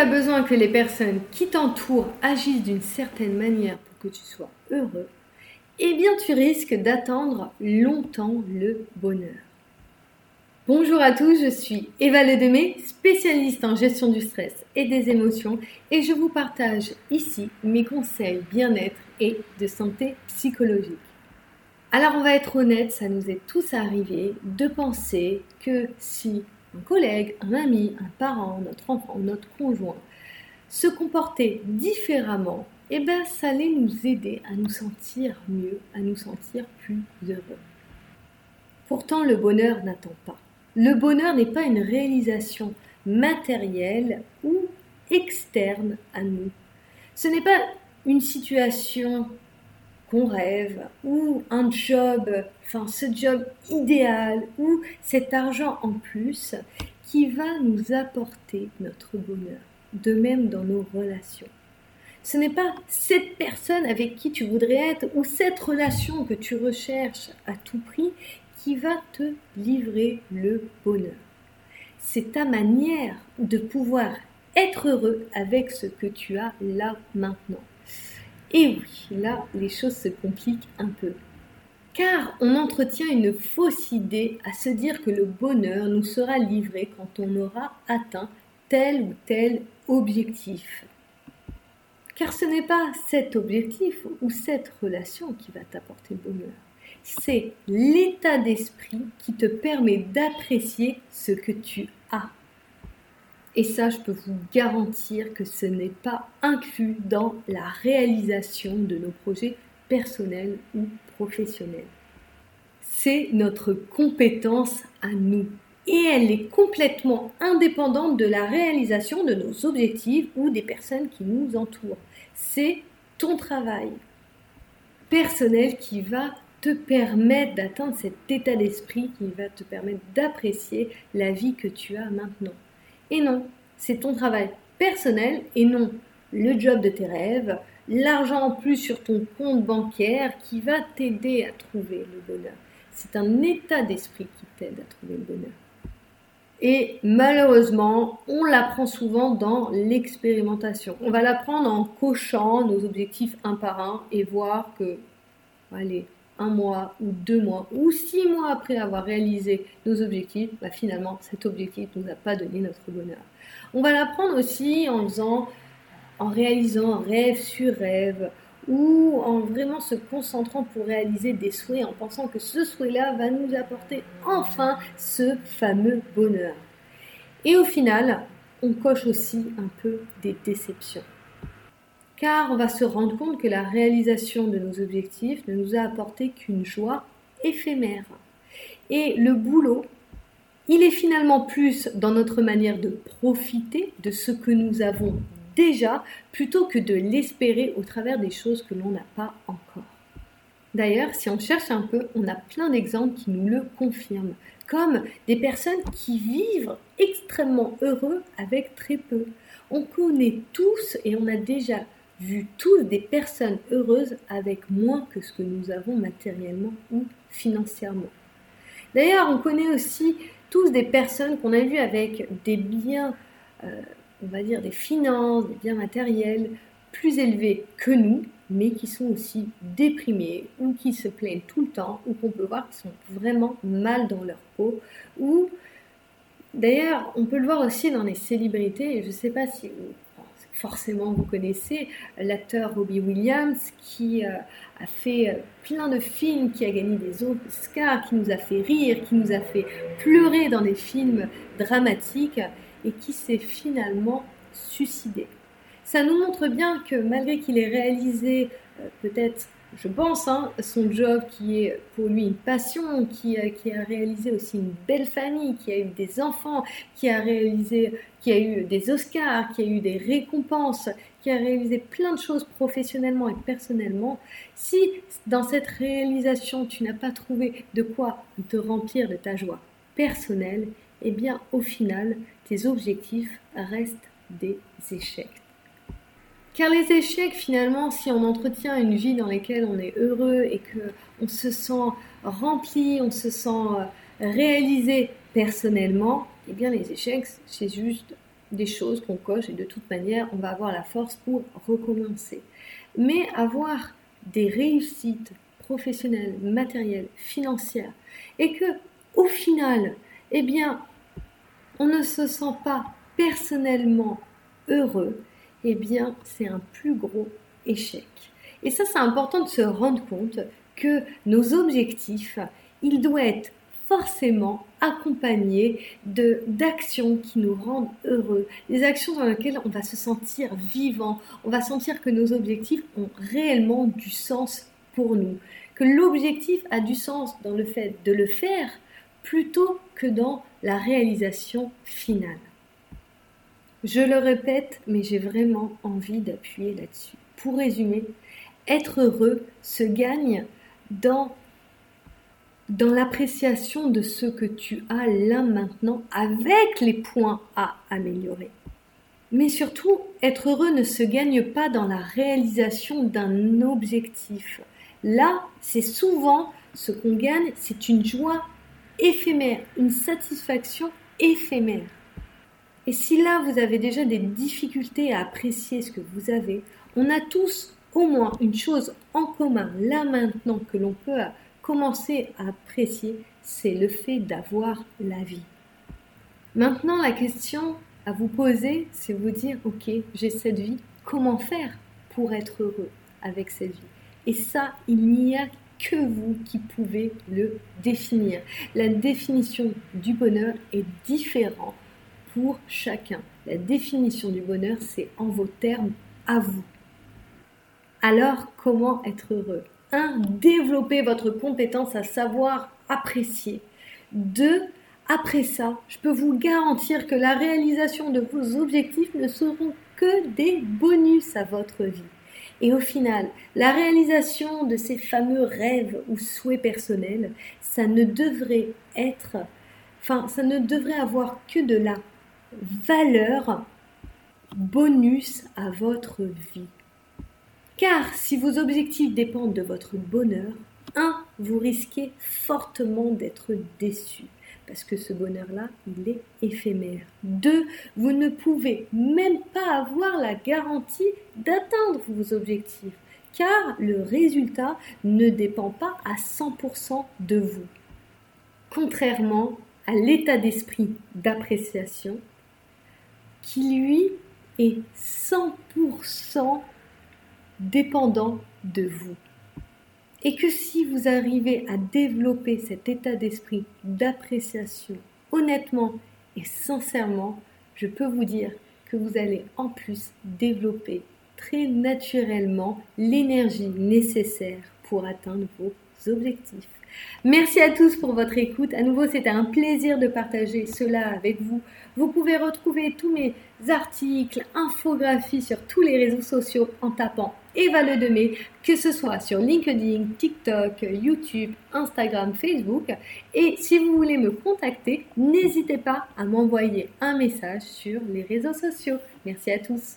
as besoin que les personnes qui t'entourent agissent d'une certaine manière pour que tu sois heureux, eh bien tu risques d'attendre longtemps le bonheur. Bonjour à tous, je suis Eva Ledemé, spécialiste en gestion du stress et des émotions et je vous partage ici mes conseils bien-être et de santé psychologique. Alors on va être honnête, ça nous est tous arrivé de penser que si un collègue, un ami, un parent, notre enfant, notre conjoint se comportait différemment, eh bien ça allait nous aider à nous sentir mieux, à nous sentir plus heureux. Pourtant le bonheur n'attend pas. Le bonheur n'est pas une réalisation matérielle ou externe à nous. Ce n'est pas une situation qu'on rêve ou un job, enfin ce job idéal ou cet argent en plus qui va nous apporter notre bonheur. De même dans nos relations. Ce n'est pas cette personne avec qui tu voudrais être ou cette relation que tu recherches à tout prix qui va te livrer le bonheur. C'est ta manière de pouvoir être heureux avec ce que tu as là maintenant. Et oui, là, les choses se compliquent un peu. Car on entretient une fausse idée à se dire que le bonheur nous sera livré quand on aura atteint tel ou tel objectif. Car ce n'est pas cet objectif ou cette relation qui va t'apporter le bonheur c'est l'état d'esprit qui te permet d'apprécier ce que tu as. Et ça, je peux vous garantir que ce n'est pas inclus dans la réalisation de nos projets personnels ou professionnels. C'est notre compétence à nous. Et elle est complètement indépendante de la réalisation de nos objectifs ou des personnes qui nous entourent. C'est ton travail personnel qui va te permettre d'atteindre cet état d'esprit qui va te permettre d'apprécier la vie que tu as maintenant. Et non, c'est ton travail personnel et non le job de tes rêves, l'argent en plus sur ton compte bancaire qui va t'aider à trouver le bonheur. C'est un état d'esprit qui t'aide à trouver le bonheur. Et malheureusement, on l'apprend souvent dans l'expérimentation. On va l'apprendre en cochant nos objectifs un par un et voir que, allez, un mois ou deux mois ou six mois après avoir réalisé nos objectifs, bah finalement cet objectif ne nous a pas donné notre bonheur. On va l'apprendre aussi en faisant, en réalisant rêve sur rêve ou en vraiment se concentrant pour réaliser des souhaits en pensant que ce souhait-là va nous apporter enfin ce fameux bonheur. Et au final, on coche aussi un peu des déceptions car on va se rendre compte que la réalisation de nos objectifs ne nous a apporté qu'une joie éphémère. Et le boulot, il est finalement plus dans notre manière de profiter de ce que nous avons déjà plutôt que de l'espérer au travers des choses que l'on n'a pas encore. D'ailleurs, si on cherche un peu, on a plein d'exemples qui nous le confirment, comme des personnes qui vivent extrêmement heureux avec très peu. On connaît tous et on a déjà vu tous des personnes heureuses avec moins que ce que nous avons matériellement ou financièrement. D'ailleurs, on connaît aussi tous des personnes qu'on a vues avec des biens, euh, on va dire des finances, des biens matériels plus élevés que nous, mais qui sont aussi déprimés ou qui se plaignent tout le temps ou qu'on peut voir qui sont vraiment mal dans leur peau ou D'ailleurs, on peut le voir aussi dans les célébrités, et je ne sais pas si vous forcément vous connaissez, l'acteur Robbie Williams qui euh, a fait euh, plein de films, qui a gagné des Oscars, qui nous a fait rire, qui nous a fait pleurer dans des films dramatiques et qui s'est finalement suicidé. Ça nous montre bien que malgré qu'il ait réalisé euh, peut-être je pense, hein, son job qui est pour lui une passion, qui, qui, a réalisé aussi une belle famille, qui a eu des enfants, qui a réalisé, qui a eu des Oscars, qui a eu des récompenses, qui a réalisé plein de choses professionnellement et personnellement. Si dans cette réalisation tu n'as pas trouvé de quoi te remplir de ta joie personnelle, eh bien au final tes objectifs restent des échecs. Car les échecs, finalement, si on entretient une vie dans laquelle on est heureux et que on se sent rempli, on se sent euh, réalisé personnellement, eh bien les échecs, c'est juste des choses qu'on coche et de toute manière, on va avoir la force pour recommencer. Mais avoir des réussites professionnelles, matérielles, financières et que au final, eh bien, on ne se sent pas personnellement heureux, eh bien, c'est un plus gros échec. Et ça, c'est important de se rendre compte que nos objectifs, ils doivent être forcément accompagnés d'actions qui nous rendent heureux, des actions dans lesquelles on va se sentir vivant, on va sentir que nos objectifs ont réellement du sens pour nous, que l'objectif a du sens dans le fait de le faire plutôt que dans la réalisation finale. Je le répète, mais j'ai vraiment envie d'appuyer là-dessus. Pour résumer, être heureux se gagne dans dans l'appréciation de ce que tu as là maintenant avec les points à améliorer. Mais surtout, être heureux ne se gagne pas dans la réalisation d'un objectif. Là, c'est souvent ce qu'on gagne, c'est une joie éphémère, une satisfaction éphémère. Et si là, vous avez déjà des difficultés à apprécier ce que vous avez, on a tous au moins une chose en commun là maintenant que l'on peut commencer à apprécier, c'est le fait d'avoir la vie. Maintenant, la question à vous poser, c'est vous dire, ok, j'ai cette vie, comment faire pour être heureux avec cette vie? Et ça, il n'y a que vous qui pouvez le définir. La définition du bonheur est différente pour chacun. La définition du bonheur, c'est en vos termes à vous. Alors, comment être heureux? 1. Développer votre compétence à savoir apprécier. 2. Après ça, je peux vous garantir que la réalisation de vos objectifs ne seront que des bonus à votre vie. Et au final, la réalisation de ces fameux rêves ou souhaits personnels, ça ne devrait être, enfin, ça ne devrait avoir que de la valeur bonus à votre vie. Car si vos objectifs dépendent de votre bonheur, 1. Vous risquez fortement d'être déçu parce que ce bonheur-là, il est éphémère. 2. Vous ne pouvez même pas avoir la garantie d'atteindre vos objectifs car le résultat ne dépend pas à 100% de vous. Contrairement à l'état d'esprit d'appréciation qui lui est 100% dépendant de vous. Et que si vous arrivez à développer cet état d'esprit d'appréciation honnêtement et sincèrement, je peux vous dire que vous allez en plus développer très naturellement l'énergie nécessaire pour atteindre vos objectifs. Merci à tous pour votre écoute. À nouveau, c'était un plaisir de partager cela avec vous. Vous pouvez retrouver tous mes articles, infographies sur tous les réseaux sociaux en tapant Eva Le Demé, que ce soit sur LinkedIn, TikTok, YouTube, Instagram, Facebook. Et si vous voulez me contacter, n'hésitez pas à m'envoyer un message sur les réseaux sociaux. Merci à tous.